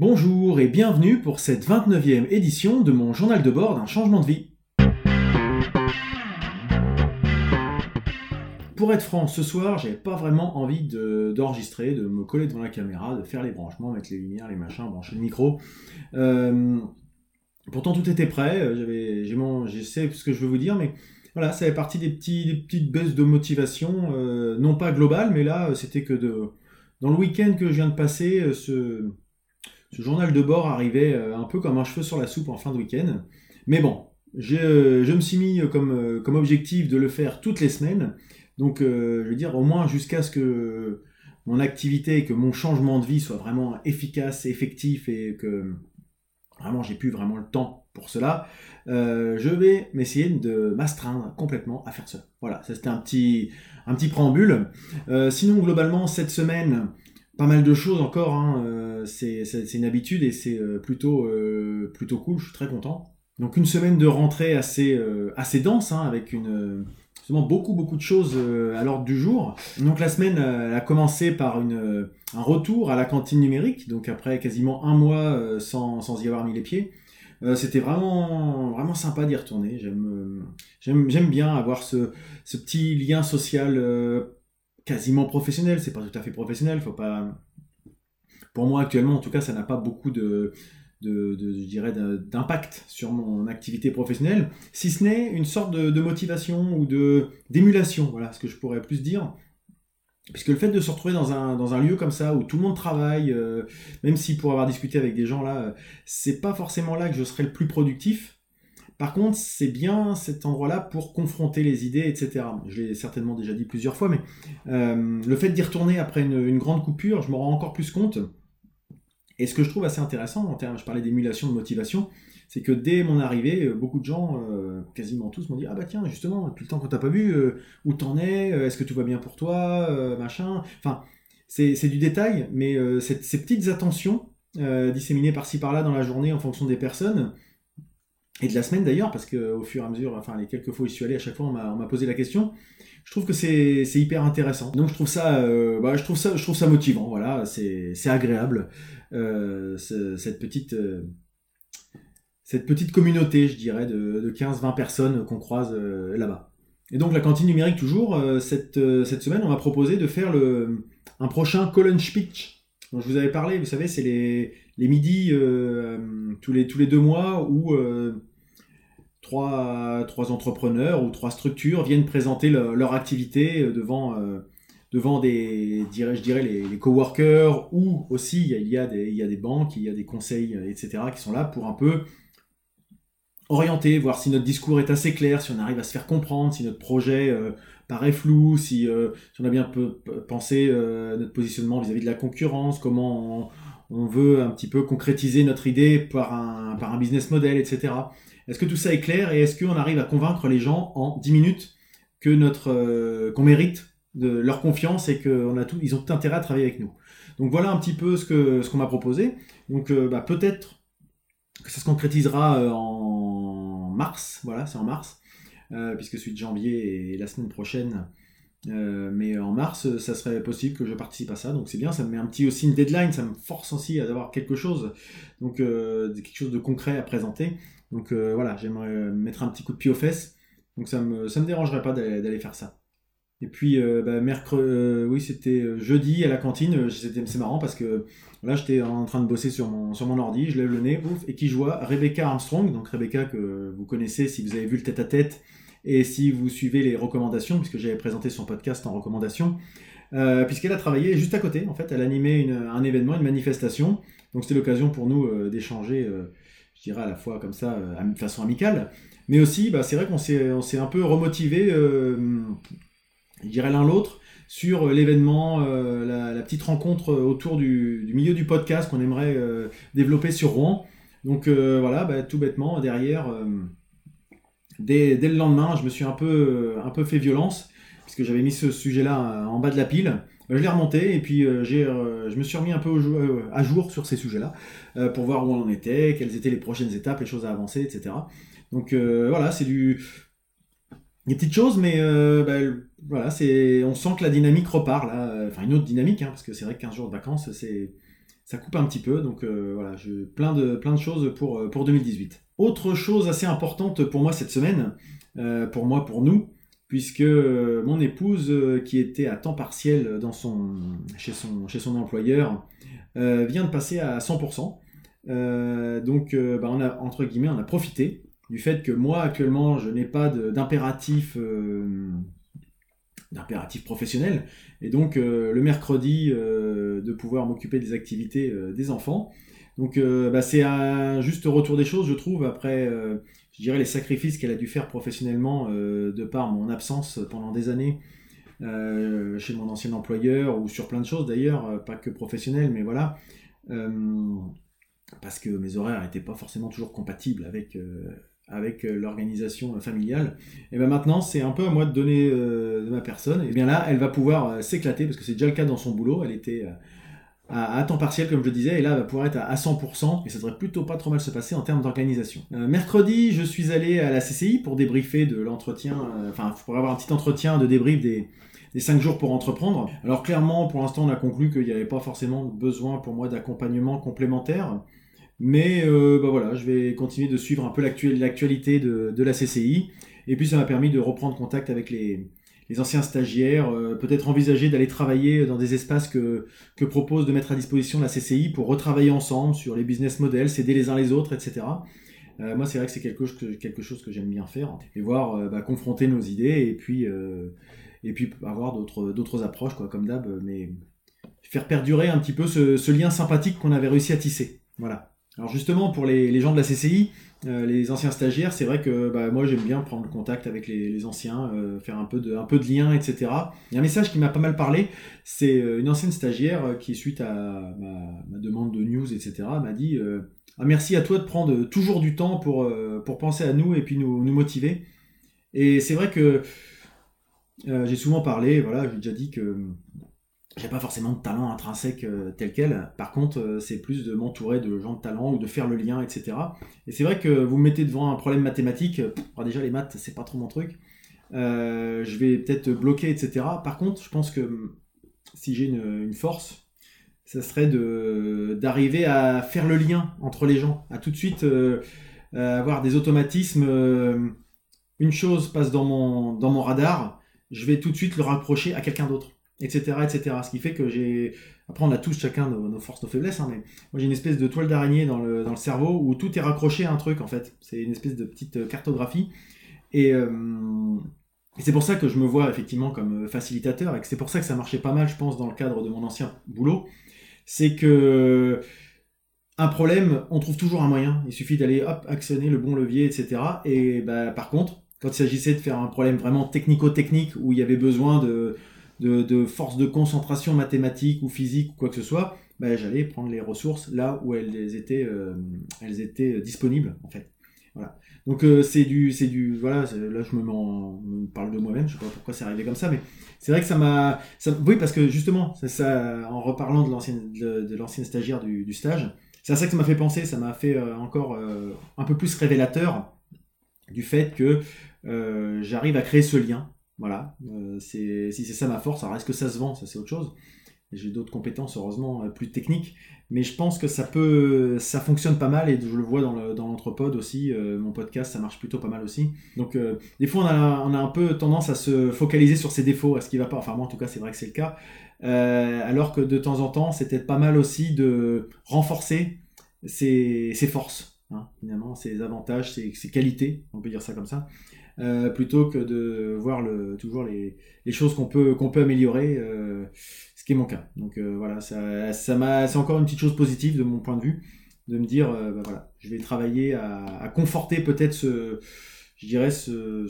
Bonjour et bienvenue pour cette 29e édition de mon journal de bord d'un changement de vie. Pour être franc, ce soir, j'avais pas vraiment envie d'enregistrer, de, me coller devant la caméra, de faire les branchements, mettre les lumières, les machins, brancher le micro. Euh, pourtant, tout était prêt. Euh, j'avais, je sais ce que je veux vous dire, mais voilà, ça fait partie des, petits, petites baisses de motivation, euh, non pas globales, mais là, c'était que de, dans le week-end que je viens de passer, ce, ce journal de bord arrivait un peu comme un cheveu sur la soupe en fin de week-end. Mais bon, je me suis mis comme, comme objectif de le faire toutes les semaines. Donc, euh, je veux dire, au moins jusqu'à ce que mon activité, que mon changement de vie soit vraiment efficace, effectif et que vraiment j'ai plus vraiment le temps pour cela, euh, je vais m'essayer de m'astreindre complètement à faire ça. Voilà, ça c'était un petit, préambule. Euh, sinon, globalement, cette semaine, pas mal de choses encore. Hein, c'est une habitude et c'est plutôt, plutôt cool. Je suis très content. Donc une semaine de rentrée assez, assez dense, hein, avec une, beaucoup beaucoup de choses euh, à l'ordre du jour. Donc la semaine euh, a commencé par euh, un retour à la cantine numérique, donc après quasiment un mois sans, sans y avoir mis les pieds. C'était vraiment vraiment sympa d'y retourner. J'aime bien avoir ce petit lien social quasiment professionnel. C'est pas tout à fait professionnel, faut pas. Pour moi actuellement, en tout cas, ça n'a pas beaucoup de de, je dirais, d'impact sur mon activité professionnelle, si ce n'est une sorte de, motivation ou de d'émulation, voilà ce que je pourrais plus dire. Puisque le fait de se retrouver dans un, dans un lieu comme ça où tout le monde travaille, euh, même si pour avoir discuté avec des gens là, c'est pas forcément là que je serai le plus productif. Par contre, c'est bien cet endroit-là pour confronter les idées, etc. Je l'ai certainement déjà dit plusieurs fois, mais euh, le fait d'y retourner après une, grande coupure, je me rends encore plus compte et ce que je trouve assez intéressant, en termes, je parlais d'émulation, de motivation, c'est que dès mon arrivée, euh, beaucoup de gens, euh, quasiment tous, m'ont dit Ah bah tiens, justement, depuis le temps qu'on t'a pas vu, où t'en es, est-ce que tout va bien pour toi, machin? Enfin, c'est du détail, mais ces petites attentions disséminées par-ci par-là dans la journée en fonction des personnes, et de la semaine d'ailleurs, parce qu'au fur et à mesure, enfin les quelques fois où je suis allé, à chaque fois on m'a posé la question, je trouve que c'est hyper intéressant. Donc je trouve ça, bah, je trouve ça, je trouve ça motivant. Voilà, c'est agréable. Euh, cette petite euh, cette petite communauté, je dirais, de, 15-20 personnes qu'on croise euh, là-bas. Et donc la cantine numérique toujours, cette, cette semaine, on m'a proposé de faire le, un prochain Colon Speech. dont je vous avais parlé, vous savez, c'est les, les midis tous, les, tous les deux mois où trois, trois entrepreneurs ou trois structures viennent présenter leur activité devant devant des, je dirais, les, coworkers, ou aussi il y, a, des, il y a des banques, il y a des conseils, euh, etc., qui sont là pour un peu orienter, voir si notre discours est assez clair, si on arrive à se faire comprendre, si notre projet euh, paraît flou, si, euh, on a bien pensé notre positionnement vis-à-vis de la concurrence, comment on, veut un petit peu concrétiser notre idée par un, business model, etc. Est-ce que tout ça est clair et est-ce qu'on arrive à convaincre les gens en 10 minutes que notre qu'on mérite de leur confiance et qu'ils tout, ils ont tout intérêt à travailler avec nous? Donc voilà un petit peu ce qu'on m'a proposé. Donc euh, bah, peut-être que ça se concrétisera euh, en mars. Voilà, c'est en mars, euh, puisque celui de janvier est la semaine prochaine. Mais en mars, ça serait possible que je participe à ça. Donc c'est bien, ça me met un petit aussi une deadline, ça me force aussi à avoir quelque chose, donc quelque chose de concret à présenter. Donc voilà, j'aimerais mettre un petit coup de pied aux fesses. Donc ça me ça me dérangerait pas d'aller faire ça. Et puis, euh, bah, mercredi, euh, oui, c'était euh, jeudi à la cantine. C'est marrant parce que là, j'étais en train de bosser sur mon, sur mon ordi, je lève le nez, ouf, et qui je vois Rebecca Armstrong. Donc, Rebecca, que vous connaissez si vous avez vu le tête à tête et si vous suivez les recommandations, puisque j'avais présenté son podcast en recommandation, puisqu'elle a travaillé juste à côté. En fait, elle animait une, un événement, une manifestation. Donc, c'était l'occasion pour nous d'échanger, je dirais à la fois comme ça, de façon amicale. Mais aussi, bah, c'est vrai qu'on s'est un peu remotivé je dirais l'un l'autre, sur euh, l'événement, euh, la, petite rencontre autour du, milieu du podcast qu'on aimerait euh, développer sur Rouen. Donc voilà, bah, tout bêtement, derrière, dès, le lendemain, je me suis un peu, un peu fait violence, puisque j'avais mis ce sujet-là en bas de la pile. Bah, je l'ai remonté et puis j'ai, je me suis remis un peu à jour sur ces sujets-là, pour voir où on en était, quelles étaient les prochaines étapes, les choses à avancer, etc. Donc voilà, c'est du des petites choses, mais euh, bah, voilà, c'est, on sent que la dynamique repart là. Enfin, une autre dynamique, hein, parce que c'est vrai que 15 jours de vacances, c'est, ça coupe un petit peu. Donc voilà, je, plein, de, plein de choses pour, pour 2018. Autre chose assez importante pour moi cette semaine, pour moi, pour nous, puisque mon épouse, qui était à temps partiel chez, son, employeur, vient de passer à 100%. donc, bah, on a, entre guillemets, on a profité du fait que moi, actuellement, je n'ai pas d'impératif professionnel. Et donc euh, le mercredi, euh, de pouvoir m'occuper des activités euh, des enfants. Donc bah, c'est un juste retour des choses, je trouve, après, je dirais, les sacrifices qu'elle a dû faire professionnellement de par mon absence pendant des années. chez mon ancien employeur ou sur plein de choses d'ailleurs, pas que professionnel, mais voilà, parce que mes horaires n'étaient pas forcément toujours compatibles avec, avec euh, l'organisation familiale. Et bien maintenant, c'est un peu à moi de donner euh, de ma personne. Et bien là, elle va pouvoir euh, s'éclater parce que c'est déjà le cas dans son boulot. Elle était à, temps partiel, comme je disais, et là, va pouvoir être à, 100%. Et ça devrait plutôt pas trop mal se passer en termes d'organisation. mercredi, je suis allé à la CCI pour débriefer de l'entretien, enfin, pour avoir un petit entretien de débrief des, des 5 jours pour entreprendre. Alors clairement, pour l'instant, on a conclu qu'il n'y avait pas forcément besoin pour moi d'accompagnement complémentaire. Mais euh, bah voilà, je vais continuer de suivre un peu l'actualité de, de, la CCI. Et puis ça m'a permis de reprendre contact avec les, les anciens stagiaires, euh, peut-être envisager d'aller travailler dans des espaces que, propose de mettre à disposition la CCI pour retravailler ensemble sur les business models, s'aider les uns les autres, etc. Euh, moi, c'est vrai que c'est quelque, chose que j'aime bien faire et voir euh, bah, confronter nos idées et puis, et puis avoir d'autres approches, quoi, comme d'hab, mais faire perdurer un petit peu ce, ce lien sympathique qu'on avait réussi à tisser. Voilà. Alors justement, pour les, gens de la CCI, euh, les anciens stagiaires, c'est vrai que bah, moi j'aime bien prendre contact avec les, anciens, euh, faire un peu, de, lien, etc. Il y a un message qui m'a pas mal parlé, c'est euh, une ancienne stagiaire qui, suite à ma, demande de news, etc., m'a dit ah, merci à toi de prendre toujours du temps pour, pour penser à nous et puis nous, nous motiver. Et c'est vrai que j'ai souvent parlé, voilà, j'ai déjà dit que j'ai pas forcément de talent intrinsèque euh, tel quel. Par contre, euh, c'est plus de m'entourer de gens de talent ou de faire le lien, etc. Et c'est vrai que vous me mettez devant un problème mathématique. Alors déjà, les maths, c'est pas trop mon truc. Euh, je vais peut-être bloquer, etc. Par contre, je pense que hum, si j'ai une, force, ça serait d'arriver à faire le lien entre les gens, à tout de suite avoir des automatismes. une chose passe dans mon, dans mon radar, je vais tout de suite le rapprocher à quelqu'un d'autre etc., etc. Ce qui fait que j'ai... Après, on a tous chacun nos, forces, nos faiblesses, hein, mais moi j'ai une espèce de toile d'araignée dans le, dans le cerveau où tout est raccroché à un truc, en fait. C'est une espèce de petite euh, cartographie. Euh, et, c'est pour ça que je me vois effectivement comme euh, facilitateur, et c'est pour ça que ça marchait pas mal, je pense, dans le cadre de mon ancien boulot. C'est que un problème, on trouve toujours un moyen. Il suffit d'aller hop actionner le bon levier, etc. Et bah, par contre, quand il s'agissait de faire un problème vraiment technico-technique où il y avait besoin de de, force de concentration mathématique ou physique ou quoi que ce soit, bah, j'allais prendre les ressources là où elles étaient, euh, elles étaient disponibles en fait. Voilà. Donc euh, c'est du, c'est du, voilà. Là je me, parle de moi-même. Je sais pas pourquoi c'est arrivé comme ça, mais c'est vrai que ça m'a, oui parce que justement, c'est ça. En reparlant de l'ancienne, de, stagiaire du, stage, c'est à ça que ça m'a fait penser. Ça m'a fait euh, encore un peu plus révélateur du fait que j'arrive à créer ce lien voilà, euh, si c'est ça ma force, alors est-ce que ça se vend? Ça c'est autre chose. J'ai d'autres compétences, heureusement, euh, plus techniques. Mais je pense que ça peut, ça fonctionne pas mal et je le vois dans l'entrepode aussi. Euh, mon podcast, ça marche plutôt pas mal aussi. Donc, des fois, on a, un peu tendance à se focaliser sur ses défauts, à ce qui va pas. Enfin, moi, en tout cas, c'est vrai que c'est le cas. alors que de temps en temps, c'était pas mal aussi de renforcer ses, forces, hein, finalement, ses avantages, ses qualités, on peut dire ça comme ça. Euh, plutôt que de voir le, toujours les, choses qu'on peut, qu'on peut améliorer, euh, ce qui est mon cas. Donc euh, voilà, ça, ça m'a, c'est encore une petite chose positive de mon point de vue, de me dire, bah, voilà, je vais travailler à, conforter peut-être ce, je dirais, ce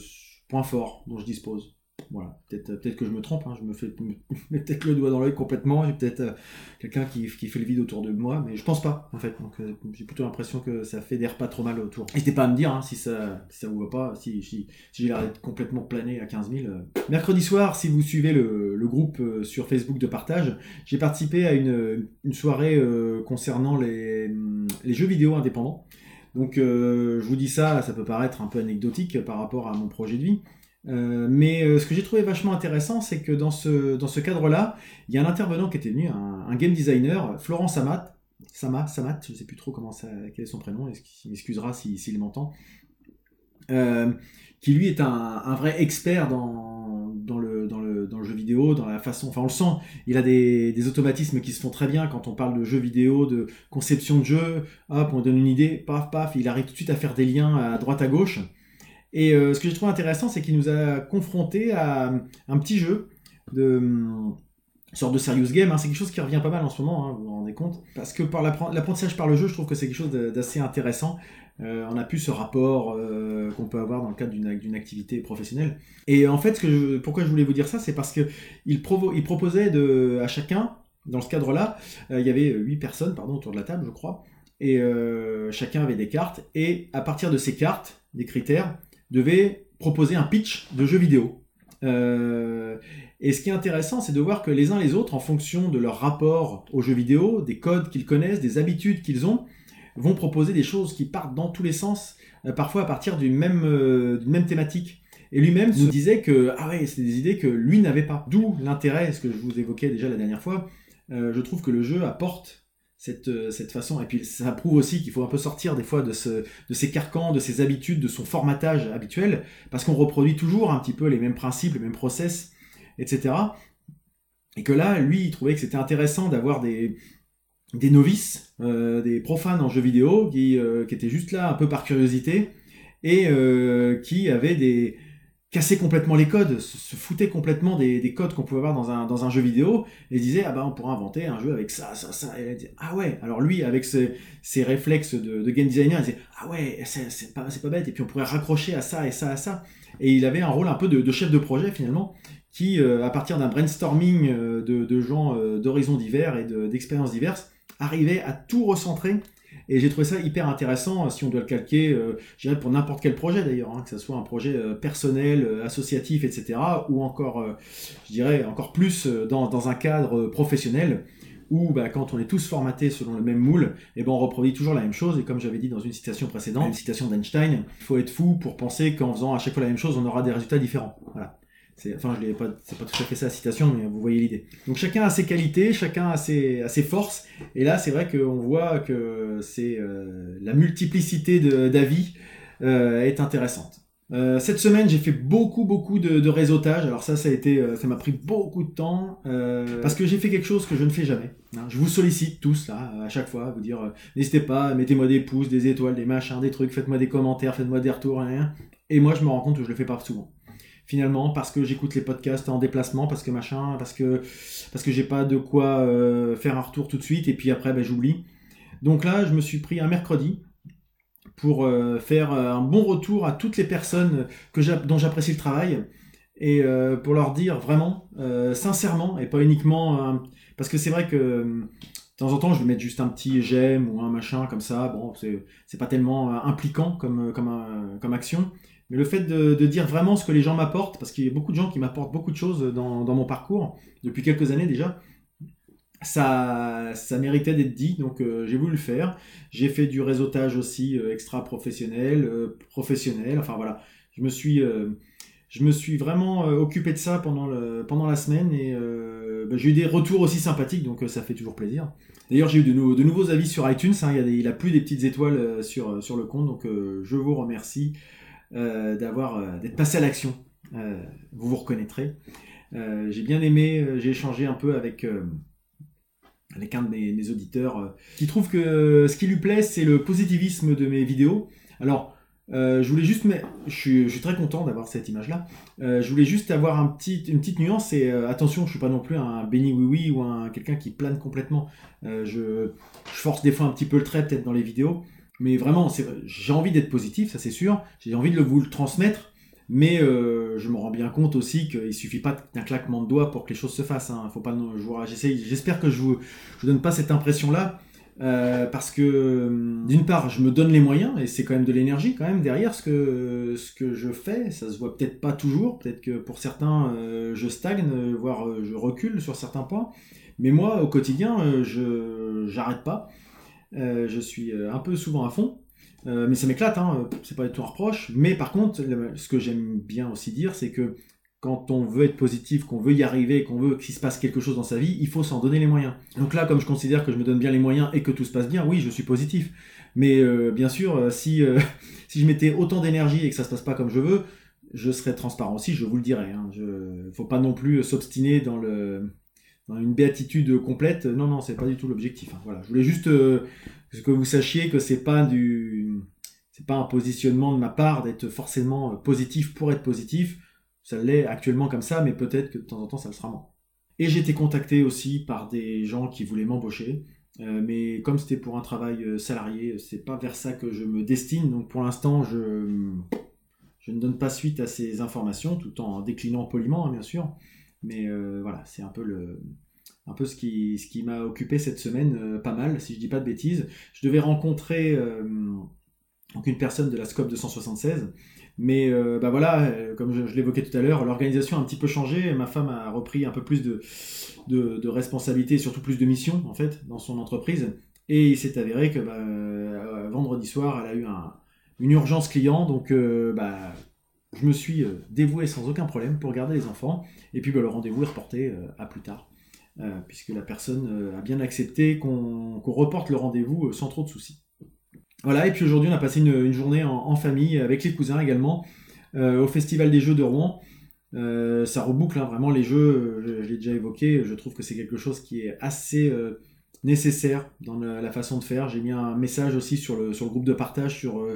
point fort dont je dispose. Voilà, peut-être peut que je me trompe, hein, je me fais peut-être le doigt dans l'œil complètement, j'ai peut-être euh, quelqu'un qui, fait le vide autour de moi, mais je pense pas en fait. Donc euh, j'ai plutôt l'impression que ça fédère pas trop mal autour. N'hésitez pas à me dire hein, si, ça, si ça vous va pas, si, j'ai l'air d'être complètement plané à 15 000. Euh. Mercredi soir, si vous suivez le, groupe sur Facebook de partage, j'ai participé à une, soirée concernant les, les jeux vidéo indépendants. Donc je vous dis ça, ça peut paraître un peu anecdotique par rapport à mon projet de vie. Euh, mais euh, ce que j'ai trouvé vachement intéressant, c'est que dans ce, dans ce cadre-là, il y a un intervenant qui était venu, un, game designer, Florence Amat, Sama, Samat, je ne sais plus trop comment ça, quel est son prénom, il m'excusera s'il m'entend, euh, qui lui est un, vrai expert dans, dans, le, dans, le, dans, le, jeu vidéo, dans la façon, enfin on le sent, il a des, automatismes qui se font très bien quand on parle de jeu vidéo, de conception de jeu, hop, on donne une idée, paf, paf, il arrive tout de suite à faire des liens à droite, à gauche. Et euh, ce que je trouve intéressant, c'est qu'il nous a confronté à un petit jeu de sorte de serious game, hein. c'est quelque chose qui revient pas mal en ce moment, hein, vous vous rendez compte, parce que par l'apprentissage par le jeu, je trouve que c'est quelque chose d'assez intéressant. Euh, on a plus ce rapport euh, qu'on peut avoir dans le cadre d'une activité professionnelle. Et en fait, pourquoi je voulais vous dire ça, c'est parce que il, proposait à chacun, dans ce cadre-là, euh, il y avait huit personnes autour de la table, je crois, et chacun avait des cartes, et à partir de ces cartes, des critères, devait proposer un pitch de jeu vidéo. Et ce qui est intéressant, c'est de voir que les uns les autres, en fonction de leur rapport aux jeux vidéo, des codes qu'ils connaissent, des habitudes qu'ils ont, vont proposer des choses qui partent dans tous les sens, euh, parfois à partir d'une même, euh, même thématique. Et lui-même nous disait que ah ouais, c'est des idées que lui n'avait pas. D'où l'intérêt, ce que je vous évoquais déjà la dernière fois. Euh, je trouve que le jeu apporte cette, cette façon. Et puis ça prouve aussi qu'il faut un peu sortir des fois de, ce, de ces carcans, de ses habitudes, de son formatage habituel, parce qu'on reproduit toujours un petit peu les mêmes principes, les mêmes process etc. Et que là, lui, il trouvait que c'était intéressant d'avoir des, des novices, euh, des profanes en jeux vidéo, qui, euh, qui, étaient juste là un peu par curiosité, et euh, qui avaient des cassé complètement les codes, se, foutaient complètement des, des codes qu'on pouvait avoir dans un, dans un jeu vidéo, et disaient, ah bah on pourrait inventer un jeu avec ça, ça, ça, et dit, ah ouais, alors lui, avec ses, ses réflexes de, game designer, il disait, ah ouais, c'est pas, pas bête, et puis on pourrait raccrocher à ça et ça à ça, et il avait un rôle un peu de, de chef de projet finalement, qui, euh, à partir d'un brainstorming euh, de, gens euh, d'horizons divers et d'expériences diverses, arrivait à tout recentrer. Et j'ai trouvé ça hyper intéressant, si on doit le calquer, je dirais pour n'importe quel projet d'ailleurs, hein, que ce soit un projet personnel, associatif, etc., ou encore, je dirais, encore plus dans, un cadre professionnel, où bah, quand on est tous formatés selon le même moule, et eh ben, on reproduit toujours la même chose. Et comme j'avais dit dans une citation précédente, une citation d'Einstein, il faut être fou pour penser qu'en faisant à chaque fois la même chose, on aura des résultats différents. Voilà. Enfin, je l'ai pas, c'est pas tout à fait la citation, mais vous voyez l'idée. Donc chacun a ses qualités, chacun a ses, a ses forces, et là c'est vrai qu'on voit que c'est euh, la multiplicité d'avis euh, est intéressante. Euh, cette semaine, j'ai fait beaucoup, beaucoup de, de, réseautage. Alors ça, ça a été, ça m'a pris beaucoup de temps parce que j'ai fait quelque chose que je ne fais jamais. Hein. Je vous sollicite tous là, à chaque fois, à vous dire, n'hésitez pas, mettez-moi des pouces, des étoiles, des machins, des trucs, faites-moi des commentaires, faites-moi des retours, rien. Et moi, je me rends compte que je le fais pas souvent finalement parce que j'écoute les podcasts en déplacement parce que machin parce que parce que j'ai pas de quoi euh, faire un retour tout de suite et puis après ben, j'oublie donc là je me suis pris un mercredi pour euh, faire euh, un bon retour à toutes les personnes que dont j'apprécie le travail et pour leur dire vraiment sincèrement et pas uniquement parce que c'est vrai que de temps en temps, je vais mettre juste un petit j'aime ou un machin comme ça. Bon, c'est pas tellement impliquant comme, comme, comme action. Mais le fait de, dire vraiment ce que les gens m'apportent, parce qu'il y a beaucoup de gens qui m'apportent beaucoup de choses dans, mon parcours, depuis quelques années déjà, ça, méritait d'être dit, donc euh, j'ai voulu le faire. J'ai fait du réseautage aussi euh, extra professionnel, euh, professionnel, enfin voilà. Je me suis, je me suis vraiment occupé de ça pendant, le, pendant la semaine et bah, j'ai eu des retours aussi sympathiques, donc ça fait toujours plaisir. D'ailleurs, j'ai eu de, nouveaux avis sur iTunes, hein, il, y plus des petites étoiles sur, sur le compte, donc je vous remercie. Euh, d'avoir euh, d'être passé à l'action. Euh, vous vous reconnaîtrez. j'ai bien aimé, j'ai échangé un peu avec avec un de mes, auditeurs qui trouve que ce qui lui plaît, c'est le positivisme de mes vidéos. Alors, je voulais juste, mais je suis, très content d'avoir cette image-là. je voulais juste avoir une petite nuance et attention, je suis pas non plus un béni oui oui ou un quelqu'un qui plane complètement. Je, force des fois un petit peu le trait peut-être dans les vidéos. Mais vraiment, j'ai envie d'être positif, ça c'est sûr. J'ai envie de vous le transmettre. Mais euh, je me rends bien compte aussi qu'il suffit pas d'un claquement de doigts pour que les choses se fassent. Hein. Faut pas, j'espère que je vous, vous donne pas cette impression-là. Euh, parce que d'une part, je me donne les moyens et c'est quand même de l'énergie quand même derrière ce que ce que je fais. Ça se voit peut-être pas toujours, peut-être que pour certains euh, je stagne, voire je recule sur certains points. Mais moi, au quotidien, je j'arrête pas. Euh, je suis euh, un peu souvent à fond. Euh, mais ça m'éclate, hein, c'est pas du tout un reproche. Mais par contre, ce que j'aime bien aussi dire, c'est que quand on veut être positif, qu'on veut y arriver, qu'on veut qu'il se passe quelque chose dans sa vie, il faut s'en donner les moyens. Donc là, comme je considère que je me donne bien les moyens et que tout se passe bien, oui, je suis positif. Mais bien sûr, si, je mettais autant d'énergie et que ça se passe pas comme je veux, je serais transparent aussi, je vous le dirais. Hein. Je, faut pas non plus s'obstiner dans le une béatitude complète. Non, non, c'est pas du tout l'objectif. Hein. Voilà, je voulais juste que vous sachiez que c'est pas du c'est pas un positionnement de ma part d'être forcément positif pour être positif ça l'est actuellement comme ça, mais peut-être que de temps en temps ça le sera moins. Et j'ai été contacté aussi par des gens qui voulaient m'embaucher, euh, mais comme c'était pour un travail euh, salarié, c'est pas vers ça que je me destine, donc pour l'instant je, je ne donne pas suite à ces informations, tout en déclinant poliment hein, bien sûr, mais euh, voilà, c'est un peu le, un peu ce qui, ce qui m'a occupé cette semaine, pas mal, si je dis pas de bêtises. Je devais rencontrer une personne de la SCOP 276 mais euh, bah voilà, euh, comme je, l'évoquais tout à l'heure, l'organisation a un petit peu changé. Ma femme a repris un peu plus de, de, de responsabilités, surtout plus de missions en fait dans son entreprise. Et il s'est avéré que bah, euh, vendredi soir, elle a eu un, une urgence client, donc bah, je me suis dévoué sans aucun problème pour garder les enfants. Et puis bah, le rendez-vous est reporté à plus tard, puisque la personne a bien accepté qu'on reporte le rendez-vous sans trop de soucis. Voilà, et puis aujourd'hui, on a passé une, journée en, famille avec les cousins également euh, au Festival des Jeux de Rouen. Euh, ça reboucle hein, vraiment les jeux, je, l'ai déjà évoqué, je trouve que c'est quelque chose qui est assez euh, nécessaire dans la, façon de faire. J'ai mis un message aussi sur le, sur le groupe de partage sur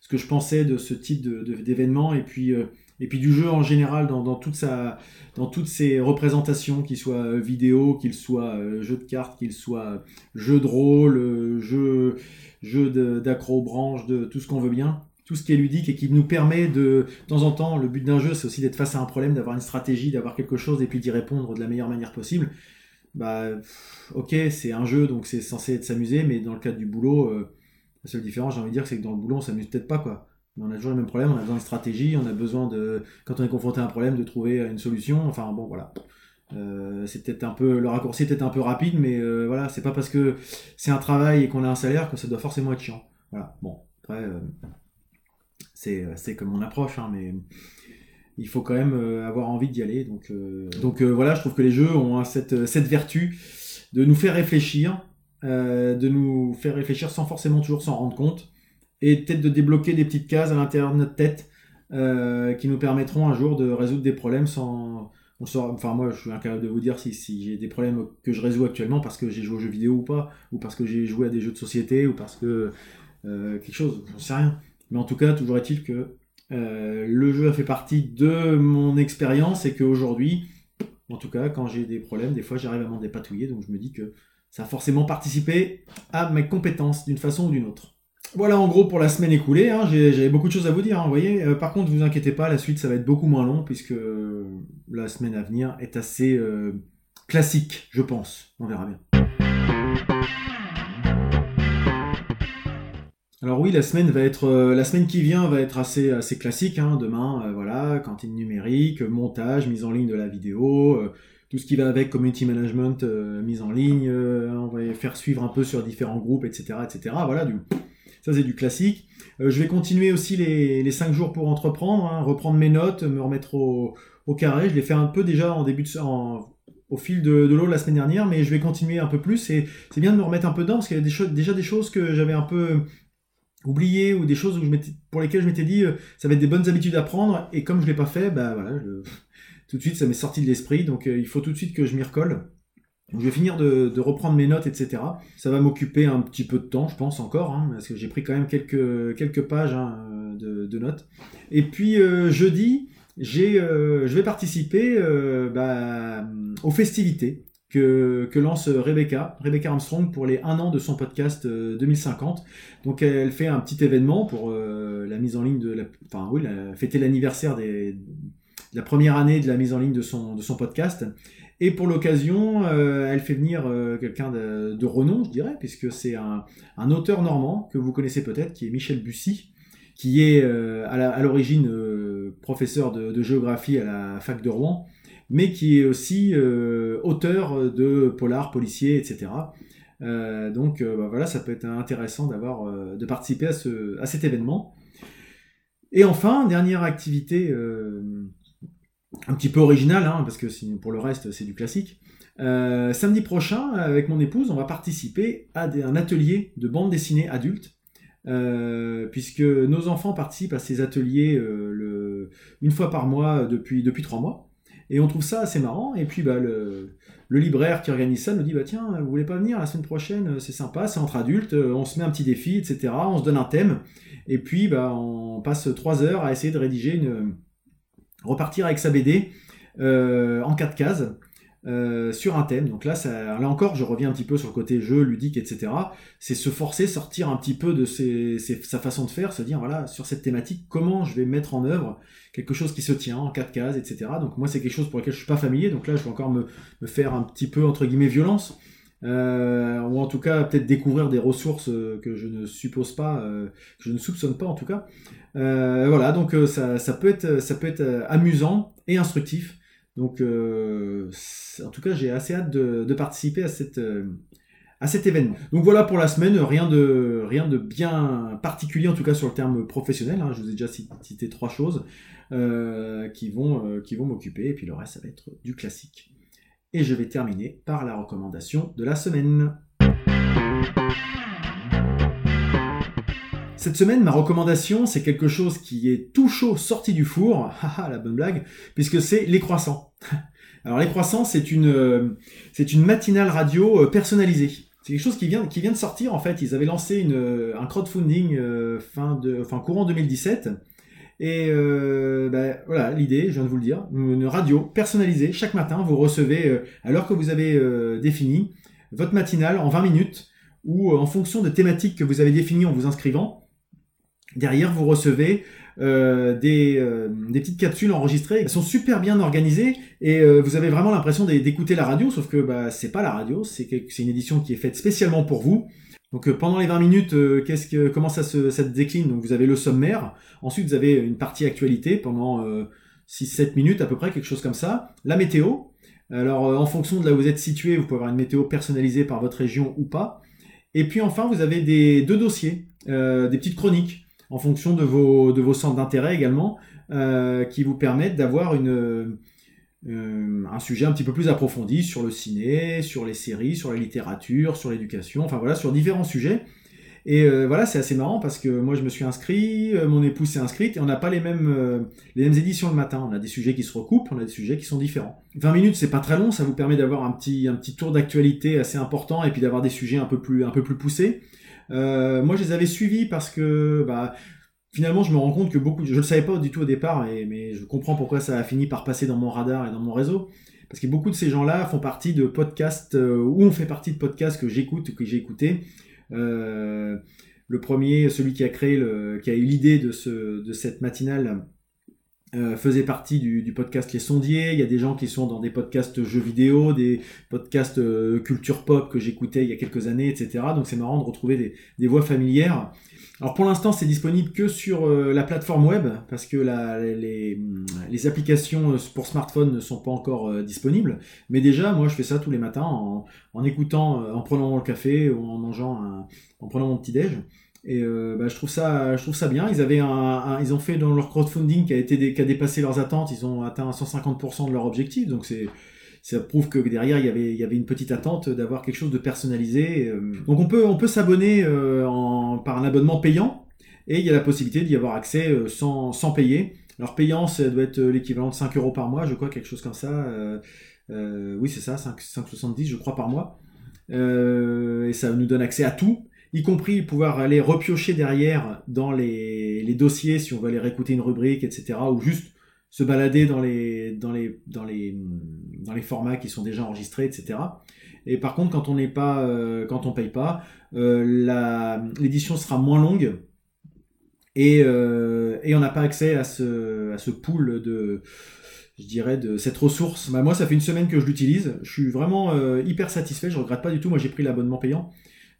ce que je pensais de ce type d'événement et puis et puis du jeu en général dans, toute sa, dans toutes ses représentations, qu'il soit vidéo, qu'il soit jeu de cartes, qu'il soit jeu de rôle, jeu, jeu d'accro-branche, de, tout ce qu'on veut bien, tout ce qui est ludique et qui nous permet de, de temps en temps, le but d'un jeu, c'est aussi d'être face à un problème, d'avoir une stratégie, d'avoir quelque chose et puis d'y répondre de la meilleure manière possible. Bah, ok, c'est un jeu, donc c'est censé être s'amuser, mais dans le cadre du boulot, euh, la seule différence, j'ai envie de dire, c'est que dans le boulot, on s'amuse peut-être pas, quoi. Mais on a toujours le même problème, on a besoin de stratégie, on a besoin de, quand on est confronté à un problème, de trouver une solution. Enfin, bon, voilà. Euh, c'est peut-être un peu le raccourci est peut-être un peu rapide, mais euh, voilà, c'est pas parce que c'est un travail et qu'on a un salaire que ça doit forcément être chiant. Voilà. Bon, après, euh, c'est comme mon approche, hein, mais il faut quand même avoir envie d'y aller. Donc, donc voilà, je trouve que les jeux ont cette, cette vertu de nous faire réfléchir, de nous faire réfléchir sans forcément toujours s'en rendre compte, et peut-être de débloquer des petites cases à l'intérieur de notre tête qui nous permettront un jour de résoudre des problèmes sans enfin moi je suis incapable de vous dire si, j'ai des problèmes que je résous actuellement parce que j'ai joué aux jeux vidéo ou pas, ou parce que j'ai joué à des jeux de société, ou parce que euh, quelque chose, j'en sais rien. Mais en tout cas, toujours est-il que euh, le jeu a fait partie de mon expérience et qu'aujourd'hui, en tout cas, quand j'ai des problèmes, des fois j'arrive à m'en dépatouiller, donc je me dis que ça a forcément participé à mes compétences d'une façon ou d'une autre. Voilà en gros pour la semaine écoulée, hein. j'avais beaucoup de choses à vous dire, hein, vous voyez. Euh, par contre, vous inquiétez pas, la suite ça va être beaucoup moins long puisque la semaine à venir est assez euh, classique, je pense. On verra bien. Alors oui, la semaine va être, euh, la semaine qui vient va être assez assez classique. Hein. Demain, voilà, cantine numérique, montage, mise en ligne de la vidéo, tout ce qui va avec community management, mise en ligne. on va faire suivre un peu sur différents groupes, etc., etc. Voilà, ça, c'est du classique. Euh, je vais continuer aussi les, les 5 jours pour entreprendre, hein, reprendre mes notes, me remettre au, carré. Je l'ai fait un peu déjà en début de, au fil de, l'eau la semaine dernière, mais je vais continuer un peu plus. Et c'est bien de me remettre un peu dedans parce qu'il y a déjà des choses que j'avais un peu oubliées ou des choses où je pour lesquelles je m'étais dit euh, ça va être des bonnes habitudes à prendre. Et comme je l'ai pas fait, bah voilà, tout de suite ça m'est sorti de l'esprit. Donc euh, il faut tout de suite que je m'y recolle je vais finir de, reprendre mes notes, etc. Ça va m'occuper un petit peu de temps, je pense encore, hein, parce que j'ai pris quand même quelques, pages hein, de, notes. Et puis euh, jeudi, j'ai, euh, je vais participer euh, bah, aux festivités que, lance Rebecca, Rebecca Armstrong, pour les 1 an de son podcast 2050. Donc elle fait un petit événement pour la mise en ligne de la... Enfin oui, fêter l'anniversaire des, de la première année de la mise en ligne de son, podcast. Et pour l'occasion, euh, elle fait venir euh, quelqu'un de, renom, je dirais, puisque c'est un, auteur normand que vous connaissez peut-être, qui est Michel Bussy, qui est euh, à l'origine professeur de, géographie à la fac de Rouen, mais qui est aussi auteur de polar, policier, etc. donc bah voilà, ça peut être intéressant d'avoir, de participer à cet événement. Et enfin, dernière activité un petit peu original, hein, parce que pour le reste, c'est du classique. samedi prochain, avec mon épouse, on va participer à un atelier de bande dessinée adulte. puisque nos enfants participent à ces ateliers le, une fois par mois depuis, depuis trois mois. Et on trouve ça assez marrant. Et puis bah, le, libraire qui organise ça nous dit bah tiens, vous voulez pas venir la semaine prochaine? C'est sympa, c'est entre adultes, on se met un petit défi, etc. On se donne un thème. Et puis bah, on passe trois heures à essayer de rédiger une repartir avec sa BD euh, en quatre cases. Euh, sur un thème. Donc là, ça, là encore, je reviens un petit peu sur le côté jeu, ludique, etc. C'est se forcer, sortir un petit peu de sa façon de faire, se dire, voilà, sur cette thématique, comment je vais mettre en œuvre quelque chose qui se tient en quatre cases, etc. Donc moi, c'est quelque chose pour lequel je suis pas familier. Donc là, je vais encore me, faire un petit peu, entre guillemets, violence. Euh, ou en tout cas peut-être découvrir des ressources que je ne suppose pas, que je ne soupçonne pas en tout cas. voilà, donc ça, ça, peut être, ça peut être amusant et instructif. Donc, euh, en tout cas, j'ai assez hâte de, participer à, cette, euh, à cet événement. Donc voilà pour la semaine, rien de, rien de bien particulier, en tout cas sur le terme professionnel. Hein. Je vous ai déjà cité trois choses euh, qui vont, qui vont m'occuper, et puis le reste, ça va être du classique. Et je vais terminer par la recommandation de la semaine. Cette semaine, ma recommandation, c'est quelque chose qui est tout chaud sorti du four, haha la bonne blague, puisque c'est les croissants. Alors les croissants, c'est une, euh, c'est une matinale radio euh, personnalisée. C'est quelque chose qui vient, qui vient de sortir en fait. Ils avaient lancé une, euh, un crowdfunding fin de, enfin courant 2017. Et ben, voilà, l'idée, je viens de vous le dire, une radio personnalisée. Chaque matin, vous recevez, alors que vous avez défini, votre matinale en 20 minutes, ou en fonction de thématiques que vous avez définies en vous inscrivant, Derrière, vous recevez euh, des, euh, des, petites capsules enregistrées. Elles sont super bien organisées et euh, vous avez vraiment l'impression d'écouter la radio, sauf que bah, c'est pas la radio, c'est une édition qui est faite spécialement pour vous. Donc pendant les 20 minutes, qu'est-ce que, comment ça se, ça décline? Donc vous avez le sommaire, ensuite vous avez une partie actualité pendant 6-7 minutes à peu près, quelque chose comme ça. La météo. Alors en fonction de là où vous êtes situé, vous pouvez avoir une météo personnalisée par votre région ou pas. Et puis enfin, vous avez des, deux dossiers, des petites chroniques en fonction de vos, de vos centres d'intérêt également, euh, qui vous permettent d'avoir une, euh, un sujet un petit peu plus approfondi sur le ciné, sur les séries, sur la littérature, sur l'éducation, enfin voilà, sur différents sujets. Et euh, voilà, c'est assez marrant parce que moi je me suis inscrit, mon épouse s'est inscrite et on n'a pas les mêmes, les mêmes éditions le matin. On a des sujets qui se recoupent, on a des sujets qui sont différents. 20 minutes, c'est pas très long, ça vous permet d'avoir un petit, un petit tour d'actualité assez important et puis d'avoir des sujets un peu plus, un peu plus poussés. Euh, moi, je les avais suivis parce que bah, finalement, je me rends compte que beaucoup, je le savais pas du tout au départ, mais je comprends pourquoi ça a fini par passer dans mon radar et dans mon réseau. Parce que beaucoup de ces gens-là font partie de podcasts, euh, ou on fait partie de podcasts que j'écoute, que j'ai écouté. Euh, le premier, celui qui a créé, qui a eu l'idée de, ce, de cette matinale, euh, faisait partie du, podcast Les Sondiers. Il y a des gens qui sont dans des podcasts jeux vidéo, des podcasts euh, culture pop que j'écoutais il y a quelques années, etc. Donc c'est marrant de retrouver des, voix familières. Alors pour l'instant, c'est disponible que sur euh, la plateforme web parce que les, applications pour smartphone ne sont pas encore disponibles. Mais déjà, moi, je fais ça tous les matins en, en écoutant, en prenant le café ou en mangeant, en prenant mon petit déj. Et euh, bah, je trouve ça, je trouve ça bien. Ils avaient un, ils ont fait dans leur crowdfunding qui a été qui a dépassé leurs attentes. Ils ont atteint 150% de leur objectif. Donc c'est, ça prouve que derrière il y avait, il y avait une petite attente d'avoir quelque chose de personnalisé. Euh. Donc on peut, on peut s'abonner euh, en, par un abonnement payant et il y a la possibilité d'y avoir accès sans, sans payer. Alors payant, ça doit être l'équivalent de 5 euros par mois, je crois, quelque chose comme ça. oui, c'est ça, 5,70 je crois par mois. et ça nous donne accès à tout y compris pouvoir aller repiocher derrière dans les, dossiers si on veut aller réécouter une rubrique, etc. Ou juste se balader dans les, dans les, dans les, dans les formats qui sont déjà enregistrés, etc. Et par contre, quand on n'est pas, euh, quand on paye pas, euh, l'édition sera moins longue et, euh, et on n'a pas accès à ce, à pool de, je dirais, de cette ressource. Bah, moi, ça fait une semaine que je l'utilise. Je suis vraiment hyper satisfait. Je regrette pas du tout. Moi, j'ai pris l'abonnement payant.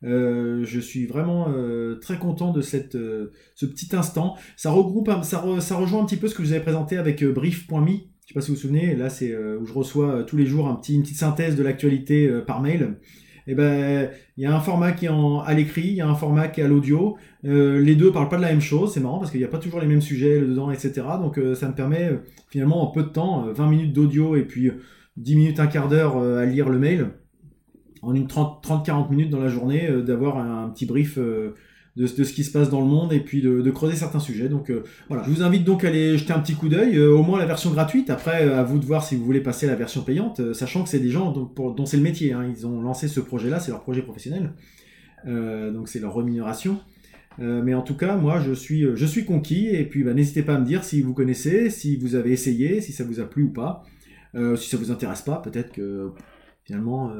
Euh, je suis vraiment euh, très content de cette, euh, ce petit instant. Ça regroupe, ça, ça, rejoint un petit peu ce que je vous avais présenté avec brief.me. Je sais pas si vous vous souvenez, là c'est où je reçois tous les jours un petit, une petite synthèse de l'actualité par mail. Et eh ben, il y a un format qui est à l'écrit, il y a un format qui est à l'audio. Les deux parlent pas de la même chose, c'est marrant parce qu'il n'y a pas toujours les mêmes sujets dedans, etc. Donc ça me permet finalement en peu de temps, 20 minutes d'audio et puis 10 minutes, un quart d'heure à lire le mail, en une 30-40 minutes dans la journée, d'avoir un, petit brief de, ce qui se passe dans le monde et puis de, creuser certains sujets. Donc euh, voilà, je vous invite donc à aller jeter un petit coup d'œil, euh, au moins la version gratuite. Après, à vous de voir si vous voulez passer à la version payante, euh, sachant que c'est des gens dont, c'est le métier. Hein. Ils ont lancé ce projet-là, c'est leur projet professionnel, donc c'est leur rémunération. mais en tout cas, moi, je suis, je suis conquis. Et puis, bah, n'hésitez pas à me dire si vous connaissez, si vous avez essayé, si ça vous a plu ou pas, si ça vous intéresse pas. Peut-être que finalement,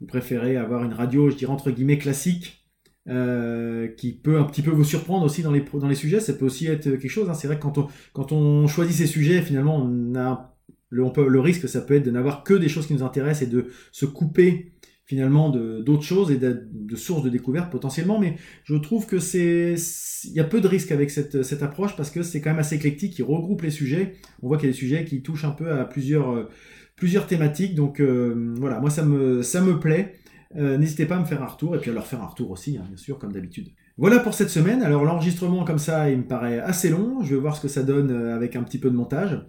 vous préférez avoir une radio, je dirais entre guillemets classique, euh, qui peut un petit peu vous surprendre aussi dans les, dans les sujets. Ça peut aussi être quelque chose. Hein. C'est vrai que quand on, quand on choisit ces sujets, finalement, on a le, on peut, le risque, ça peut être de n'avoir que des choses qui nous intéressent et de se couper finalement d'autres choses et de, sources de découverte potentiellement. Mais je trouve que c'est il y a peu de risques avec cette, cette approche parce que c'est quand même assez éclectique, qui regroupe les sujets. On voit qu'il y a des sujets qui touchent un peu à plusieurs, euh, plusieurs thématiques. Donc euh, voilà, moi ça me, ça me plaît. Euh, n'hésitez pas à me faire un retour et puis à leur faire un retour aussi, hein, bien sûr, comme d'habitude. Voilà pour cette semaine. Alors l'enregistrement comme ça, il me paraît assez long. Je vais voir ce que ça donne euh, avec un petit peu de montage.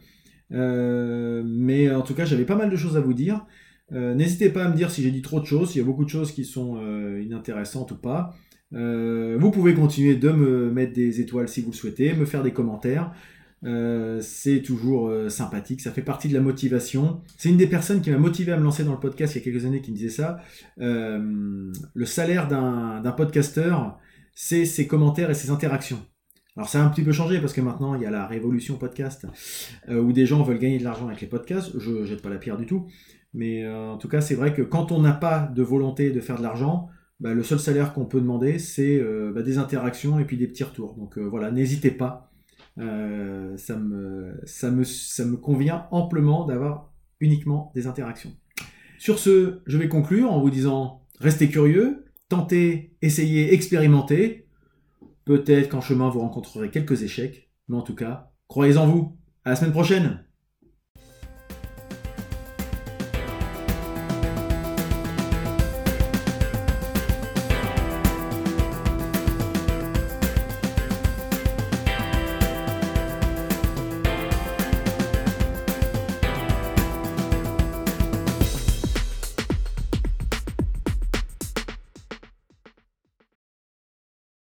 Mais en tout cas, j'avais pas mal de choses à vous dire. N'hésitez pas à me dire si j'ai dit trop de choses, s'il y a beaucoup de choses qui sont inintéressantes ou pas. vous pouvez continuer de me mettre des étoiles si vous le souhaitez, me faire des commentaires. Euh, c'est toujours euh, sympathique, ça fait partie de la motivation. C'est une des personnes qui m'a motivé à me lancer dans le podcast il y a quelques années qui me disait ça. Euh, le salaire d'un podcasteur, c'est ses commentaires et ses interactions. Alors ça a un petit peu changé parce que maintenant il y a la révolution podcast où des gens veulent gagner de l'argent avec les podcasts. Je jette pas la pierre du tout, mais en tout cas c'est vrai que quand on n'a pas de volonté de faire de l'argent, bah, le seul salaire qu'on peut demander c'est bah, des interactions et puis des petits retours. Donc voilà, n'hésitez pas. Euh, ça, me, ça, me, ça me convient amplement d'avoir uniquement des interactions. Sur ce, je vais conclure en vous disant restez curieux, tentez, essayez, expérimentez. Peut-être qu'en chemin vous rencontrerez quelques échecs, mais en tout cas, croyez en vous. À la semaine prochaine!